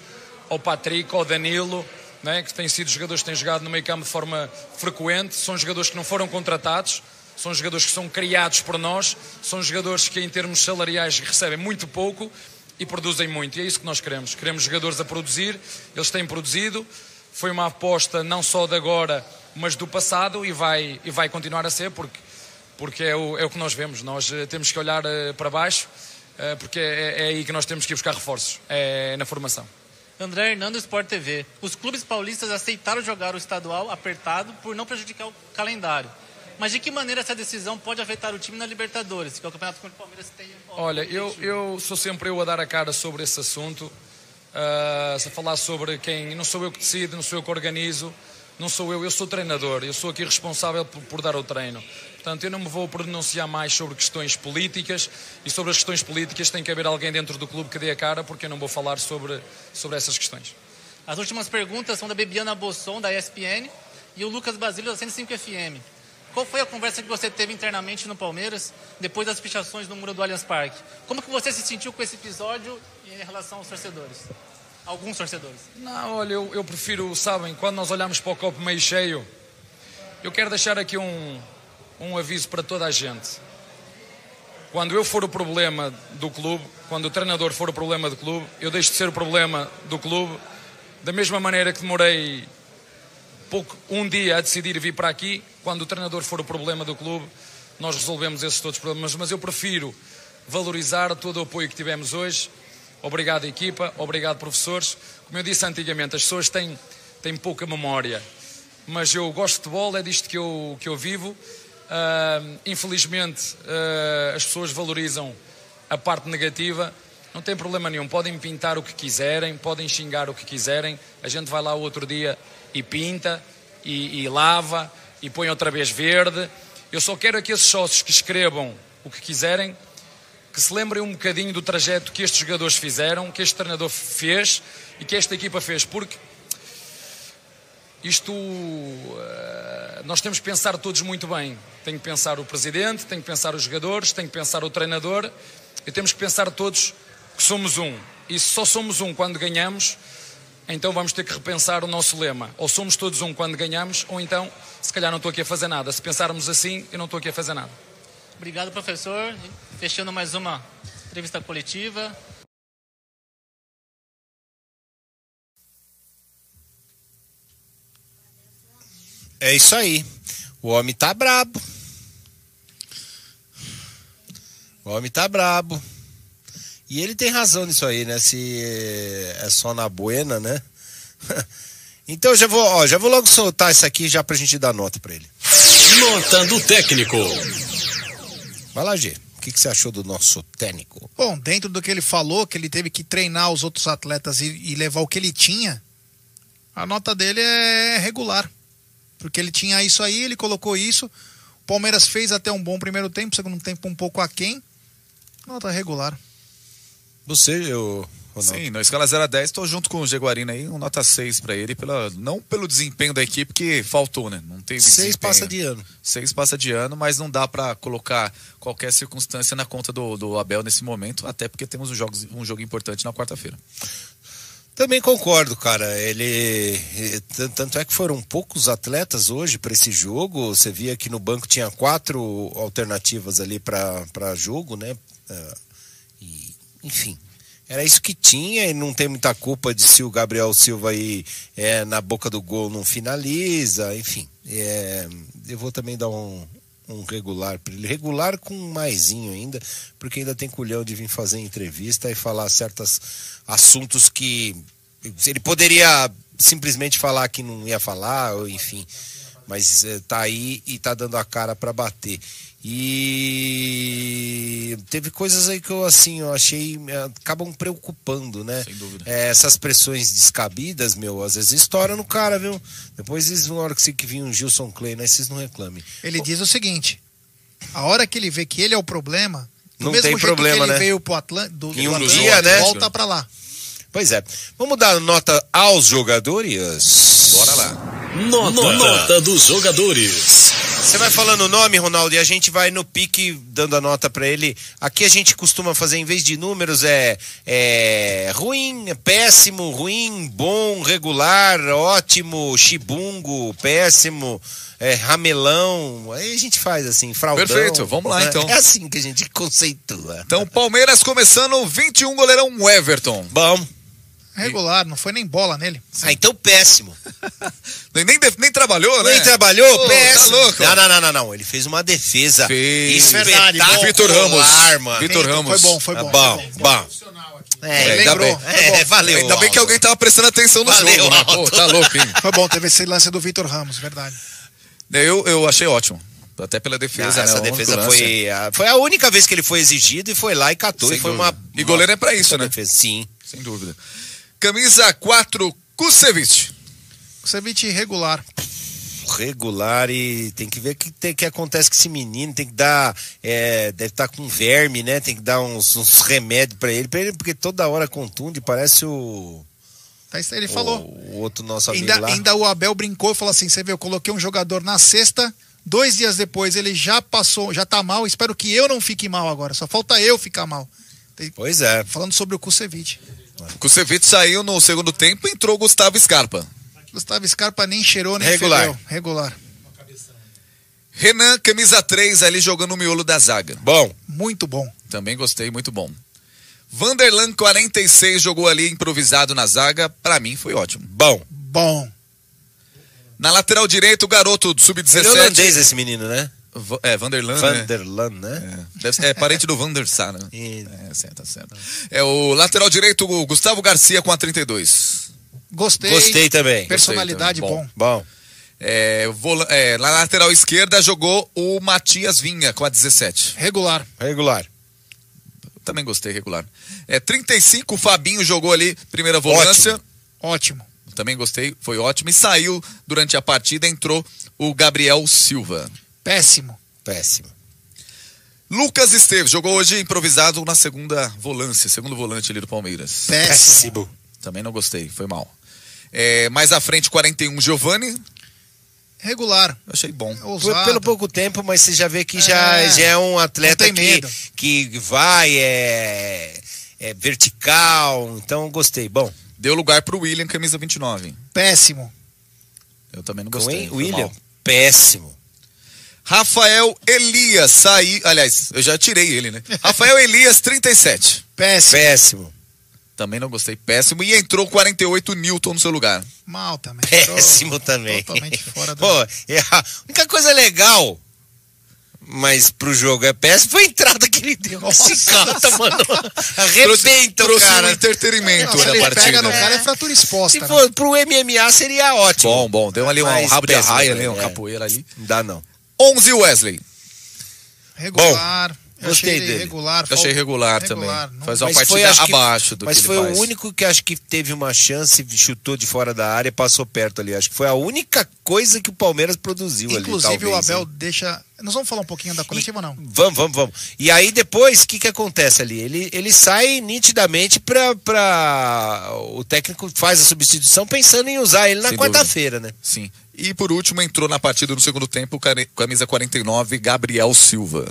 ao Patrick, ao Danilo, né, que têm sido jogadores que têm jogado no meio campo de forma frequente, são jogadores que não foram contratados, são jogadores que são criados por nós, são jogadores que, em termos salariais, recebem muito pouco e produzem muito. E é isso que nós queremos. Queremos jogadores a produzir, eles têm produzido. Foi uma aposta não só de agora, mas do passado e vai, e vai continuar a ser, porque, porque é, o, é o que nós vemos. Nós uh, temos que olhar uh, para baixo, uh, porque é, é, aí que nós temos que ir buscar reforços é na formação. André Hernando, Sport TV. Os clubes paulistas aceitaram jogar o estadual apertado por não prejudicar o calendário. Mas de que maneira essa decisão pode afetar o time na Libertadores, que é o campeonato que o Palmeiras tem? Olha, eu, eu sou sempre eu a dar a cara sobre esse assunto, uh, a falar sobre quem. Não sou eu que decido, não sou eu que organizo, não sou eu, eu sou treinador, eu sou aqui responsável por, por dar o treino. Portanto, eu não me vou pronunciar mais sobre questões políticas e sobre as questões políticas tem que haver alguém dentro do clube que dê a cara, porque eu não vou falar sobre, sobre essas questões. As últimas perguntas são da Bebiana Bosson, da ESPN, e o Lucas Basílio, da 105 FM. Qual foi a conversa que você teve internamente no Palmeiras depois das pichações no muro do Allianz Parque? Como que você se sentiu com esse episódio em relação aos torcedores? Alguns torcedores. Não, olha, eu, eu prefiro, sabem, quando nós olhamos para o copo meio cheio, eu quero deixar aqui um, um aviso para toda a gente. Quando eu for o problema do clube, quando o treinador for o problema do clube, eu deixo de ser o problema do clube, da mesma maneira que demorei pouco, um dia a decidir vir para aqui, quando o treinador for o problema do clube, nós resolvemos esses todos os problemas. Mas eu prefiro valorizar todo o apoio que tivemos hoje. Obrigado, equipa, obrigado, professores. Como eu disse antigamente, as pessoas têm, têm pouca memória, mas eu gosto de futebol, é disto que eu, que eu vivo. Uh, infelizmente, uh, as pessoas valorizam a parte negativa. Não tem problema nenhum, podem pintar o que quiserem, podem xingar o que quiserem. A gente vai lá outro dia e pinta e, e lava e põe outra vez verde. Eu só quero que esses sócios que escrevam o que quiserem, que se lembrem um bocadinho do trajeto que estes jogadores fizeram, que este treinador fez e que esta equipa fez, porque isto eh, nós temos que pensar todos muito bem. Tem que pensar o presidente, tem que pensar os jogadores, tem que pensar o treinador e temos que pensar todos que somos um. E só somos um quando ganhamos, então vamos ter que repensar o nosso lema. Ou somos todos um quando ganhamos, ou então, se calhar não estou aqui a fazer nada. Se pensarmos assim, eu não estou aqui a fazer nada. Obrigado, professor. Fechando mais uma entrevista coletiva. É isso aí. O homem tá brabo. O homem tá brabo. E ele tem razão nisso aí, né? Se é só na buena, né? então já vou, ó, já vou logo soltar isso aqui já pra gente dar nota pra ele. Nota do técnico. Vai lá, G. O que, que, você achou do nosso técnico? Bom, dentro do que ele falou, que ele teve que treinar os outros atletas e, e levar o que ele tinha, a nota dele é regular. Porque ele tinha isso aí, ele colocou isso. O Palmeiras fez até um bom primeiro tempo, segundo tempo um pouco aquém. Nota regular. Você, eu. Ronaldo. Sim, na escala 0 a 10, estou junto com o Jaguarino aí, um nota 6 para ele, pela, não pelo desempenho da equipe, que faltou, né? Não teve 6 passa de ano. 6 passa de ano, mas não dá para colocar qualquer circunstância na conta do, do Abel nesse momento, até porque temos um jogo, um jogo importante na quarta-feira. Também concordo, cara. Ele. tan- Tanto é que foram poucos atletas hoje para esse jogo. Você via que no banco tinha quatro alternativas ali para jogo, né? Enfim. Era isso que tinha e não tem muita culpa de se o Gabriel Silva aí é, na boca do gol não finaliza, enfim. É, eu vou também dar um, um regular para ele. Regular com um maisinho ainda, porque ainda tem culhão de vir fazer entrevista e falar certos assuntos que ele poderia simplesmente falar que não ia falar, ou enfim. Mas eh, tá aí e tá dando a cara para bater. E teve coisas aí que eu assim, eu achei eh, acabam preocupando, né? Sem dúvida. É, essas pressões descabidas, meu, às vezes estoura no cara, viu? Depois eles, na hora que você que vir um Gilson Clay, né? Vocês não reclamem. Ele diz o seguinte: a hora que ele vê que ele é o problema, do Não mesmo tem jeito problema, que ele né? veio pro Atlântico, do, Em do um Atlântico, dia, né? volta pra lá. Pois é. Vamos dar nota aos jogadores? Bora lá. Nota, nota dos jogadores. Você vai falando o nome, Ronaldo, e a gente vai no pique dando a nota pra ele. Aqui a gente costuma fazer, em vez de números, é, é ruim, é péssimo, ruim, bom, regular, ótimo, chibungo, péssimo, é, ramelão. Aí a gente faz assim, fraudão. Perfeito, vamos lá, né? então. É assim que a gente conceitua. Então, Palmeiras começando, 21, goleirão Everton. Bom. Regular, não foi nem bola nele. Ah, então péssimo. Nem, nem, nem trabalhou, né? Nem trabalhou? Pô, péssimo. Tá louco. Não, não, não, não, não. Ele fez uma defesa Fez. espetacular, Vitor Ramos. mano. Vitor Ramos. Foi bom, foi Tá bom. bom, bom. É, É, ainda lembrou. bem. É, valeu. Ainda bem que alguém tava prestando atenção no Valeu, jogo. Né? Pô, tá louco, hein? Foi bom, teve esse lance do Vitor Ramos, verdade. Eu, eu achei ótimo. Até pela Não, defesa, né? essa defesa foi a, foi a única vez que ele foi exigido e foi lá e catou. Sem e foi dúvida. uma. E goleiro é pra isso, né? defesa. Sim. Sem dúvida. Camisa 4, Kusevich. Kusevich irregular. Regular e tem que ver o que, tem- que acontece com esse menino. Tem que dar. é, deve estar com verme, né? Tem que dar uns, uns remédios pra ele, pra ele, porque toda hora contunde. Parece o. Tá, isso aí Ele falou. O, outro nosso amigo Ainda, lá. ainda o Abel brincou e falou assim: você vê, eu coloquei um jogador na sexta, dois dias depois ele já passou, já tá mal. Espero que eu não fique mal agora. Só falta eu ficar mal. Pois é. Falando sobre o Kusevich. Kusevich saiu no segundo tempo e entrou Gustavo Scarpa. Gustavo Scarpa nem cheirou, nem Regular. fedeu. Regular. Renan, camisa 3, ali jogando o miolo da zaga. Bom. Muito bom. Também gostei, muito bom. Vanderlan, 46, jogou ali improvisado na zaga. Pra mim foi ótimo. Bom. Bom. Na lateral direito, o garoto do Ele é sub-17. holandês esse menino, né? É, Vanderlan. né? Vanderlan, né? É, deve ser- é parente do Van der Sar, né? E- É, certo, tá certo. É o lateral direito, o Gustavo Garcia com a 32. Gostei. Gostei também. Personalidade Gostei bom. também. Bom. É, vola- é, na lateral esquerda jogou o Matias Vinha com a 17. Regular. Regular. Também gostei, regular. É, 35, o Fabinho jogou ali, primeira volância. Ótimo. Também gostei, foi ótimo. E saiu durante a partida, entrou o Gabriel Silva. Péssimo. Péssimo. Lucas Esteves jogou hoje improvisado na segunda volância, segundo volante ali do Palmeiras. Péssimo. Também não gostei, foi mal. É, mais à frente, 41, Giovani. Regular. Achei bom. Foi Ousado. pelo pouco tempo, mas você já vê que já É. já é um atleta Não tem que, medo. que vai, é, é vertical, então gostei. Bom, Deu lugar pro William, camisa 29. Péssimo. Eu também não com gostei. foi William, mal. péssimo. Rafael Elias saiu. Aliás, eu já tirei ele, né? Rafael Elias, 37. Péssimo. Péssimo. Também não gostei. Péssimo. E entrou 48 Newton no seu lugar. Mal também. Péssimo também. Totalmente fora do. Pô, é a única coisa legal, mas pro jogo é péssimo, foi a entrada que ele deu. Nossa. Esse cara, mano, arrebenta o trouxe cara. um entretenimento Não, se ele partida. pega no cara é fratura exposta. Se né? for pro MMA seria ótimo. Bom, bom. Deu ali um Mas rabo de arraia ali, um é. capoeira ali. Não dá não. 11 Wesley. Regular. Eu gostei achei ele dele. regular. Eu achei regular, regular, também. não- Faz uma Mas partida foi, acho que- abaixo do Mas que foi ele o faz. único que acho que teve uma chance, chutou de fora da área e passou perto ali. Acho que foi a única coisa que o Palmeiras produziu ali. Inclusive o Abel hein? deixa. Nós vamos falar um pouquinho da coletiva, não? Vamos, vamos, vamos. E aí depois, o que que acontece ali? Ele, ele sai nitidamente pra, pra... O técnico faz a substituição pensando em usar ele na quarta-feira, né? Sim. E por último, entrou na partida no segundo tempo, camisa 49, Gabriel Silva.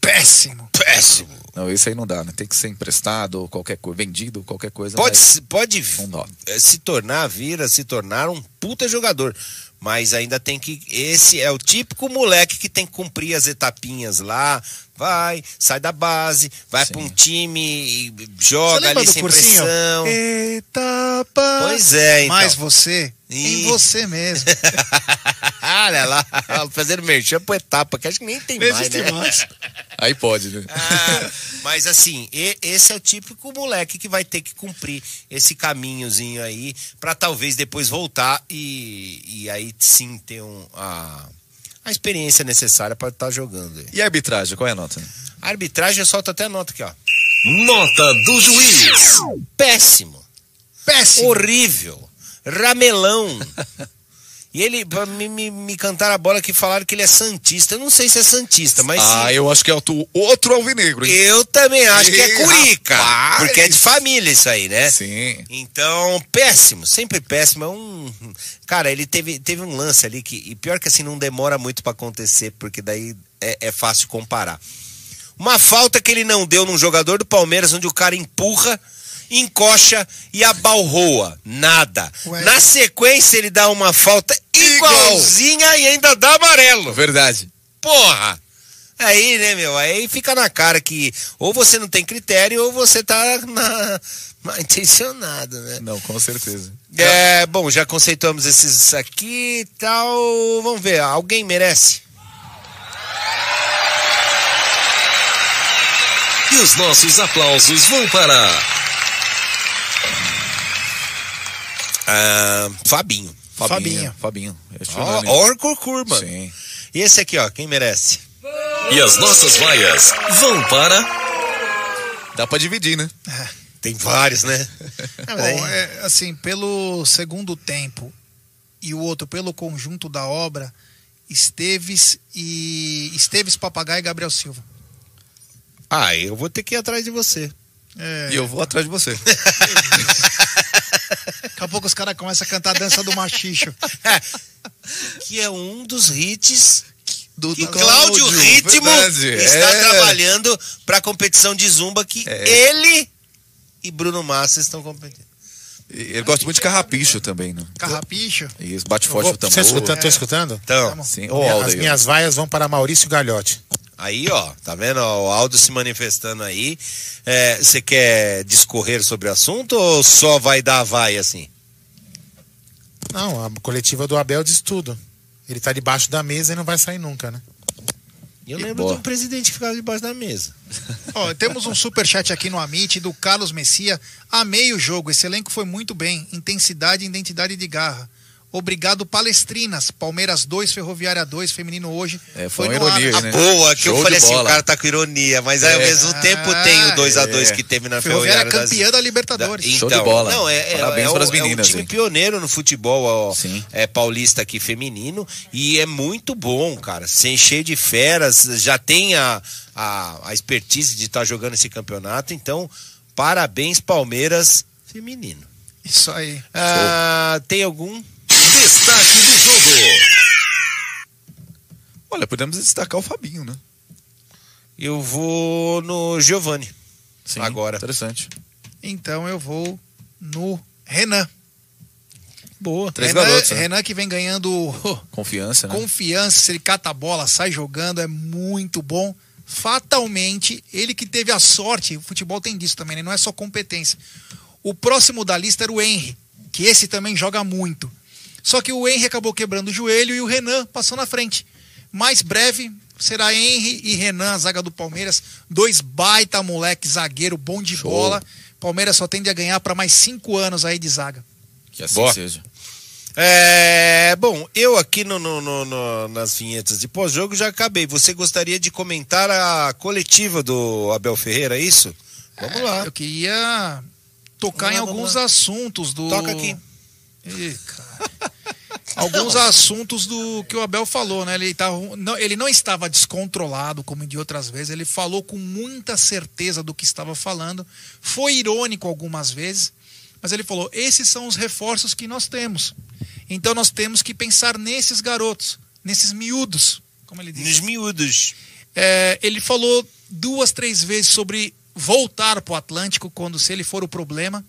Péssimo. Péssimo. Não, esse aí não dá, né? Tem que ser emprestado ou qualquer coisa, vendido, qualquer coisa. Pode, mas se- pode eh, se tornar, vir a se tornar um puta jogador. Mas ainda tem que. Esse é o típico moleque que tem que cumprir as etapinhas lá. Vai, sai da base, vai pra um time, e joga ali sem cursinho? pressão. Etapa. Pois é, então. Mais você em Ih. você mesmo. Olha lá, fazendo merchan pro etapa, que acho que nem tem Nem mais, né? mais. Aí pode, né? Ah, mas assim, esse é o típico moleque que vai ter que cumprir esse caminhozinho aí pra talvez depois voltar e, e aí sim ter um, a, a experiência necessária pra estar jogando. aí. E a arbitragem, qual é a nota? A arbitragem, eu solto até a nota aqui, ó. Nota do juiz. Péssimo. Péssimo. Horrível. Ramelão. E ele, pra me, me, me cantaram a bola que falaram que ele é Santista. Eu não sei se é Santista, mas. ah, eu acho que é outro, outro alvinegro, hein? Eu também acho que é Curica. rapaz. Porque é de família isso aí, né? Sim. Então, péssimo, sempre péssimo. É um. Cara, ele teve, teve um lance ali que. E pior que assim, não demora muito pra acontecer, porque daí é, é fácil comparar. Uma falta que ele não deu num jogador do Palmeiras, onde o cara empurra, encoxa e abalroa. Nada. Ué. Na sequência, ele dá uma falta igualzinha e ainda dá amarelo. Verdade. Porra! Aí, né, meu? Aí fica na cara que ou você não tem critério ou você tá na, mal intencionado, né? Não, com certeza. É, bom, já conceituamos esses aqui e tal. Vamos ver, alguém merece? E os nossos aplausos vão para Ah, Fabinho. Fabinho. Fabinho. Unânime. Orcor Kurman. Sim. E esse aqui, ó, quem merece? E as nossas vaias vão para Dá pra dividir, né? Tem vários, né? Bom, é, assim, pelo segundo tempo e o outro pelo conjunto da obra, Esteves e Esteves Papagaio e Gabriel Silva. Ah, eu vou ter que ir atrás de você. É, E eu vou atrás de você. Daqui a pouco os caras começam a cantar a dança do machicho. que é um dos hits Do que Cláudio Ritmo verdade. está É. trabalhando para a competição de zumba que É. ele e Bruno Massa estão competindo. Ele gosta muito de carrapicho também, né? Carrapicho. Isso, bate forte vou- o tambor. Você escutando, tô escutando? Então, Sim, Aldo As minhas vaias vão para Maurício Galhote. Aí ó, tá vendo ó, o Aldo se manifestando aí. É, Você quer discorrer sobre o assunto ou só vai dar a vai assim? Não, a coletiva do Abel diz tudo. Ele tá debaixo da mesa e não vai sair nunca, né? Eu lembro boa. de um presidente que ficava debaixo da mesa. Ó, temos um superchat aqui no Amit do Carlos Messia. Amei o jogo, esse elenco foi muito bem. Intensidade e identidade de garra. Obrigado, Palestrinas. Palmeiras 2, Ferroviária 2, feminino hoje. É, foi uma no ar. ironia né? Boa, que Show eu falei assim, o cara tá com ironia, mas aí ao É. mesmo tempo tem o 2x2 é. que teve na Ferroviária Ferroviária. das- campeã da Libertadores. Da- Show de então, bola. Não, é, é, Parabéns é, para o- as meninas, É um time hein? pioneiro no futebol ó, Sim. é, paulista aqui feminino e é muito bom, cara. Sem cheio de feras, já tem a, a, a expertise de estar jogando esse campeonato. Então, parabéns, Palmeiras feminino. Isso aí. Ah, tem algum? Destaque do jogo. Olha, podemos destacar o Fabinho, né? Eu vou no Giovani. Sim, Agora. Interessante. Então eu vou no Renan. Boa. Três Renan, garotos, né? Renan que vem ganhando Confiança, né? confiança, se ele cata a bola, sai jogando, é muito bom. Fatalmente, ele que teve a sorte, o futebol tem disso também, né? não é só competência. O próximo da lista era o Henry, que esse também joga muito. Só que o Henry acabou quebrando o joelho e o Renan passou na frente. Mais breve será Henry e Renan, a zaga do Palmeiras, dois baita moleque zagueiro, bom de Show. bola. Palmeiras só tende a ganhar para mais cinco anos aí de zaga. Que assim Boa. seja. É, bom, eu aqui no, no- no- no- nas vinhetas de pós-jogo já acabei. Você gostaria de comentar a coletiva do Abel Ferreira, é isso? Vamos lá. Eu queria tocar em lá, vamos alguns lá. assuntos do. Toca aqui. Ih, cara. alguns assuntos do que o Abel falou, né? Ele, tá, não, ele não estava descontrolado, como de outras vezes. Ele falou com muita certeza do que estava falando. Foi irônico algumas vezes, mas ele falou: esses são os reforços que nós temos. Então nós temos que pensar nesses garotos, nesses miúdos, como ele disse. Nos miúdos. É, ele falou duas, três vezes sobre voltar para o Atlântico quando se ele for o problema.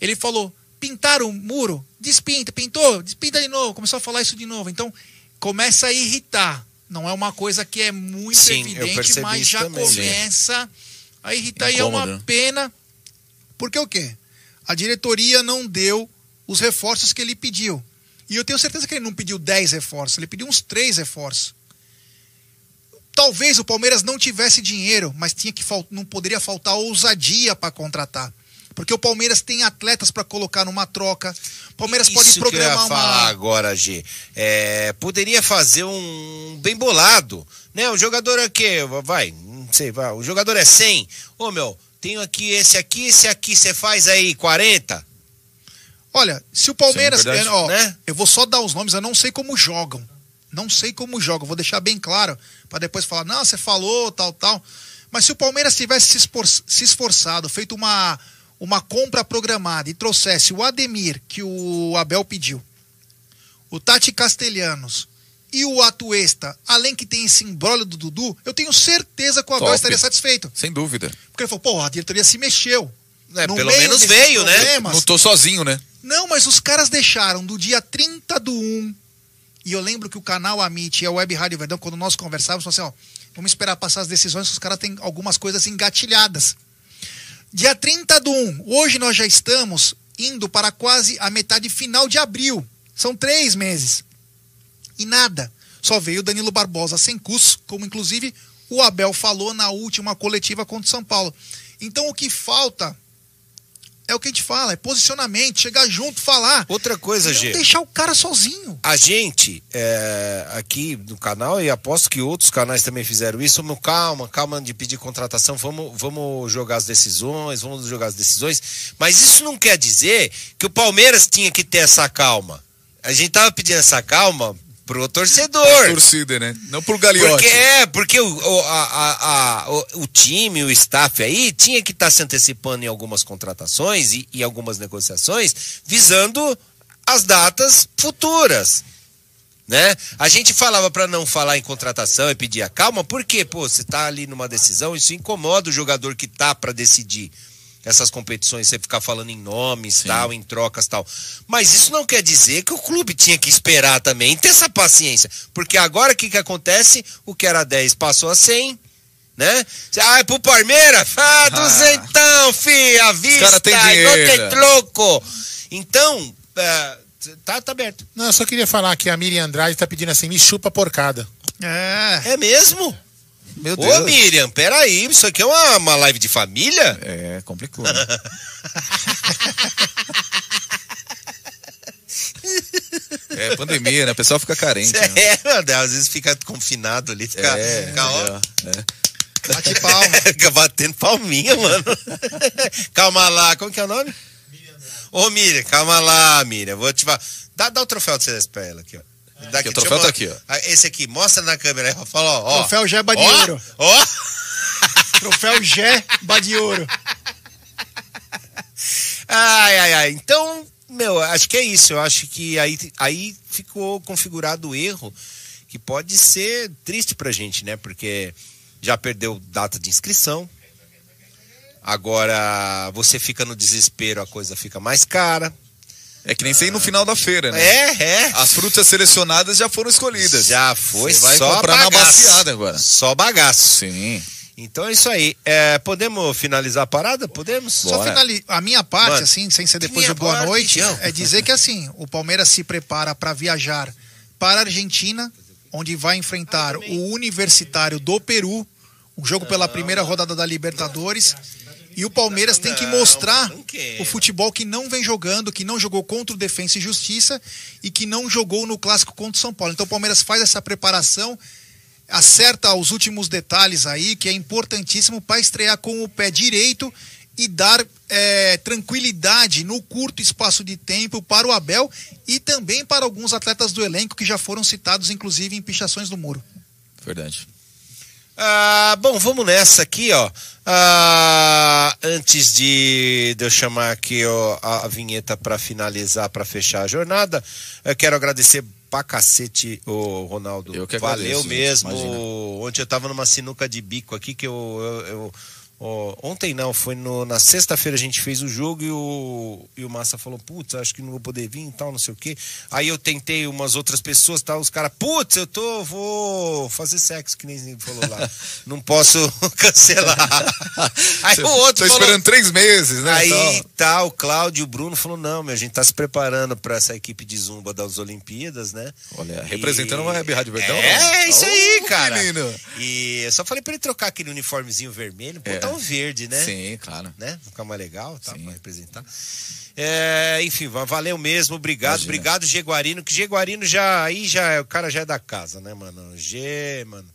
Ele falou: pintar o muro, despinta, pintou, despinta de novo. Começou a falar isso de novo. Então começa a irritar. Não é uma coisa que é muito Sim, evidente, mas já também. começa a irritar. E é uma Incômodo. pena. Porque o quê? A diretoria não deu os reforços que ele pediu. E eu tenho certeza que ele não pediu 10 reforços, ele pediu uns 3 reforços. Talvez o Palmeiras não tivesse dinheiro, mas tinha que não poderia faltar ousadia para contratar. Porque o Palmeiras tem atletas para colocar numa troca. O Palmeiras pode Isso que eu ia programar falar uma. agora, G. É, poderia fazer um bem bolado, né? O jogador é que vai, não sei, vai. O jogador é 100. Ô, meu, tenho aqui esse aqui, esse aqui, você faz aí 40. Olha, se o Palmeiras. Sim, verdade, é, ó, né? Eu vou só dar os nomes, eu não sei como jogam. Não sei como jogam, vou deixar bem claro, para depois falar, não, você falou, tal, tal. Mas se o Palmeiras tivesse se, espor- se esforçado, feito uma, uma compra programada e trouxesse o Ademir, que o Abel pediu, o Tati Castelhanos e o Atuesta, além que tem esse embrólio do Dudu, eu tenho certeza que o Abel Top. estaria satisfeito. Sem dúvida. Porque ele falou, pô, a diretoria se mexeu. É, No pelo menos veio, né? Não tô sozinho, né? Não, mas os caras deixaram do dia 30 do 1. E eu lembro que o canal Amit e a Web Rádio Verdão, quando nós conversávamos, falou assim: ó, vamos esperar passar as decisões, que os caras têm algumas coisas engatilhadas. Dia 30 do 1. Hoje nós já estamos indo para quase a metade final de abril. São três meses. E nada. Só veio Danilo Barbosa sem curso, como inclusive o Abel falou na última coletiva contra o São Paulo. Então o que falta é o que a gente fala, é posicionamento, chegar junto, falar. Outra coisa, Não G. deixar o cara sozinho. A gente, é, aqui no canal, e aposto que outros canais também fizeram isso, calma, calma de pedir contratação, vamos, vamos jogar as decisões, vamos jogar as decisões. Mas isso não quer dizer que o Palmeiras tinha que ter essa calma. A gente tava pedindo essa calma pro torcedor. Torcida, né? Não pro Gagliotti. Porque é, porque o, o, a- a- o, o time, o staff aí, tinha que estar se antecipando em algumas contratações e, e algumas negociações, visando as datas futuras. Né? A gente falava para não falar em contratação e pedir a calma, porque, pô, você tá ali numa decisão, isso incomoda o jogador que tá para decidir essas competições, você ficar falando em nomes, tal, em trocas, tal. Mas isso não quer dizer que o clube tinha que esperar também, ter essa paciência. Porque agora o que que acontece? O que era 10 passou a 100, né? Ah, é pro Palmeiras? Ah, duzentão, fi, a vista, cara não dinheiro. tem troco. Então, é, tá, tá aberto. Não, eu só queria falar que a Miriam Andrade tá pedindo assim, me chupa porcada. É. É mesmo? Meu Ô, Deus. Miriam, peraí, isso aqui é uma, uma live de família? É, complicou. né? É pandemia, né? O pessoal fica carente. né? É, meu Deus, às vezes fica confinado ali, fica, É, fica, ó, é. Bate palma. fica batendo palminha, mano. calma lá, como que é o nome? Ô, Miriam, calma lá, Miriam, vou te falar. Dá, dá o troféu de vocês pra ela aqui, ó. Daqui, o troféu eu tá aqui, ó. Ah, Esse aqui, mostra na câmera. Fala, ó. ó. Troféu Jeba de Ó, ouro. Ó, Troféu Gé Badiouro. Ai, ai, ai. Então, meu, acho que é isso. Eu acho que aí, aí ficou configurado o erro que pode ser triste pra gente, né? Porque já perdeu data de inscrição. Agora você fica no desespero, a coisa fica mais cara. É que nem sei no final da feira, né? É, é. As frutas selecionadas já foram escolhidas. Já foi Você vai só comprar na bagaço. baciada agora. Só bagaço. Sim. Então é isso aí. É, podemos finalizar a parada? Podemos? Só finali... A minha parte, Mano, assim, sem ser depois minha do boa parte, noite, Tião. é dizer que assim, o Palmeiras se prepara para viajar para a Argentina, onde vai enfrentar o Universitário do Peru, o jogo pela primeira rodada da Libertadores. E o Palmeiras tem que mostrar o futebol que não vem jogando, que não jogou contra o Defensa e Justiça e que não jogou no clássico contra o São Paulo. Então o Palmeiras faz essa preparação, acerta os últimos detalhes aí, que é importantíssimo para estrear com o pé direito e dar é, tranquilidade no curto espaço de tempo para o Abel e também para alguns atletas do elenco que já foram citados, inclusive, em pichações do muro. Verdade. Ah, bom, vamos nessa aqui, ó. Ah, antes de, eu chamar aqui ó, a, a vinheta para finalizar, para fechar a jornada, eu quero agradecer pra cacete, ô Ronaldo. Eu que Valeu agradeço, mesmo. imagina. Ontem eu tava numa sinuca de bico aqui que eu. eu- eu- ó, ontem não, foi no- na sexta-feira a gente fez o jogo e o, e o Massa falou, putz, acho que não vou poder vir e tal, não sei o quê. Aí eu tentei umas outras pessoas, tal, os caras, putz, eu tô, vou fazer sexo, que nem falou lá. não posso cancelar. Aí o outro Tô falou- esperando três meses, né? Aí Então, tá, o Cláudio e o Bruno falou: não, meu, a gente tá se preparando pra essa equipe de zumba das Olimpíadas, né? Olha, representando a Web Rádio Verdão. É, isso aí, cara. menino. E eu só falei pra ele trocar aquele uniformezinho vermelho, É. um verde, né? Sim, claro. Né? Ficar mais legal, tá? Pra representar. É, enfim, va- valeu mesmo, obrigado, Imagina. obrigado, Jaguarino, que Jaguarino já, aí já, é- o cara já é da casa, né, mano? G, mano,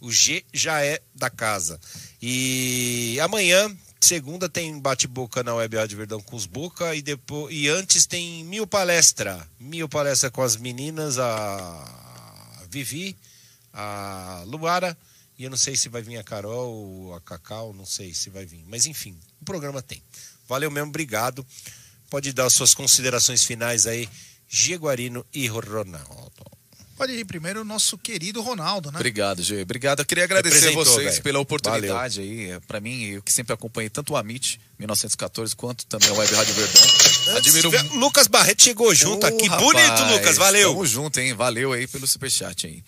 o G já é da casa. E amanhã, segunda, tem bate-boca na Web Rádio Verdão com os Boca e depois, e antes tem mil palestra, mil palestra com as meninas, a Vivi, a Luara, e eu não sei se vai vir a Carol ou a Cacau, não sei se vai vir, mas enfim, o programa tem. Valeu mesmo, obrigado. Pode dar as suas considerações finais aí, Jaguarino e Ronaldo. Pode ir primeiro o nosso querido Ronaldo, né? Obrigado, Gê. Obrigado. Eu queria agradecer a vocês velho. pela oportunidade aí. É, Pra mim, eu que sempre acompanhei tanto o Amit, 1914, quanto também a Web Rádio Verdão. Admiro Lucas Barreto chegou junto Ô, aqui. rapaz, Bonito, Lucas. Valeu. Tamo junto, hein? Valeu aí pelo superchat aí.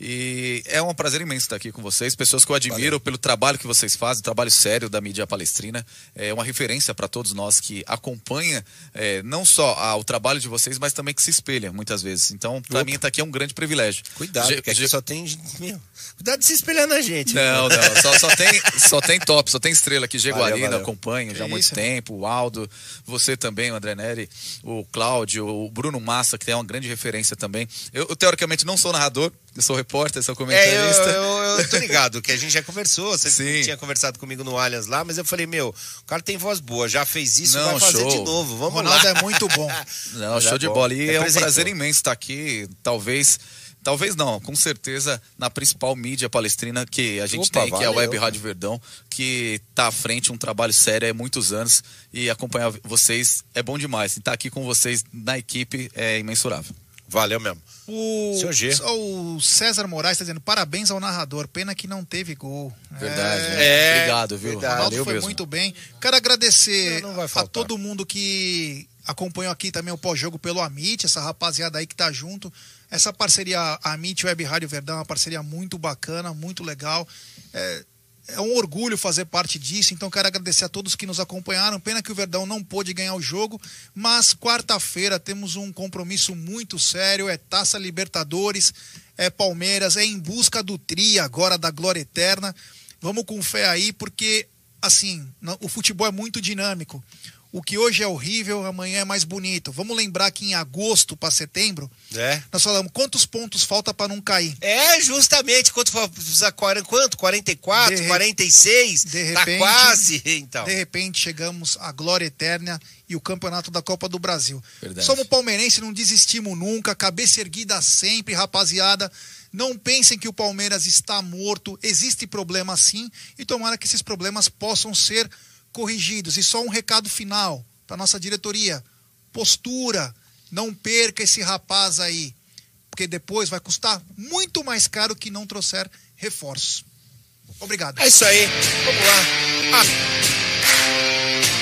E é um prazer imenso estar aqui com vocês, pessoas que eu admiro pelo trabalho que vocês fazem, trabalho sério da mídia palestrina. É uma referência para todos nós que acompanha é, não só a- o trabalho de vocês, mas também que se espelha muitas vezes. Então, para mim, estar aqui é um grande privilégio. Cuidado, Ge- porque só tem. Meu, cuidado de se espelhar na gente. não, né? não, só, só tem, só tem top, só tem estrela aqui. Valeu, valeu. acompanho já há muito isso. tempo. O Aldo, você também, o André Neri, o Cláudio, o Bruno Massa, que é uma grande referência também. Eu, eu, teoricamente, não sou narrador, eu sou repórter, sou É, eu, comentarista. eu, eu tô ligado, que a gente já conversou. Você tinha conversado comigo no Allianz lá, mas eu falei, meu, o cara tem voz boa, já fez isso, Não, vai fazer show. de novo. Vamos Ronaldo lá. é muito bom. Não, Mas show é de bom. bola. E é um prazer imenso estar aqui, talvez. Talvez não, com certeza na principal mídia palestrina que a gente Opa, tem, que é a valeu. Web Rádio Verdão, que está à frente, um trabalho sério há muitos anos e acompanhar vocês é bom demais. E estar aqui com vocês na equipe é imensurável. Valeu mesmo. O, Seu G. o César Moraes está dizendo parabéns ao narrador, pena que não teve gol. Verdade. É, Obrigado, viu? O Ronaldo Valeu foi mesmo. muito bem. Quero agradecer Não, não a todo mundo que acompanhou aqui também o pós-jogo pelo Amit, essa rapaziada aí que tá junto. Essa parceria Amit Web Rádio Verdão é uma parceria muito bacana, muito legal. É, é um orgulho fazer parte disso, então quero agradecer a todos que nos acompanharam. Pena que o Verdão não pôde ganhar o jogo, mas quarta-feira temos um compromisso muito sério, é Taça Libertadores, é Palmeiras, é em busca do tri agora da glória eterna. Vamos com fé aí, porque assim, o futebol é muito dinâmico. O que hoje é horrível, amanhã é mais bonito. Vamos lembrar que em agosto para setembro, É. nós falamos quantos pontos falta para não cair. É, justamente. Quanto, precisa- quanto? 44, De re- 46? De Tá repente, quase. Então. de repente chegamos à glória eterna e o campeonato da Copa do Brasil. Verdade. Somos palmeirense, não desistimos nunca, cabeça erguida sempre, rapaziada. Não pensem que o Palmeiras está morto, existe problema sim e tomara que esses problemas possam ser corrigidos. E só um recado final para nossa diretoria: postura, não perca esse rapaz aí, porque depois vai custar muito mais caro que não trouxer reforços. Obrigado. É isso aí. Vamos lá. Ah.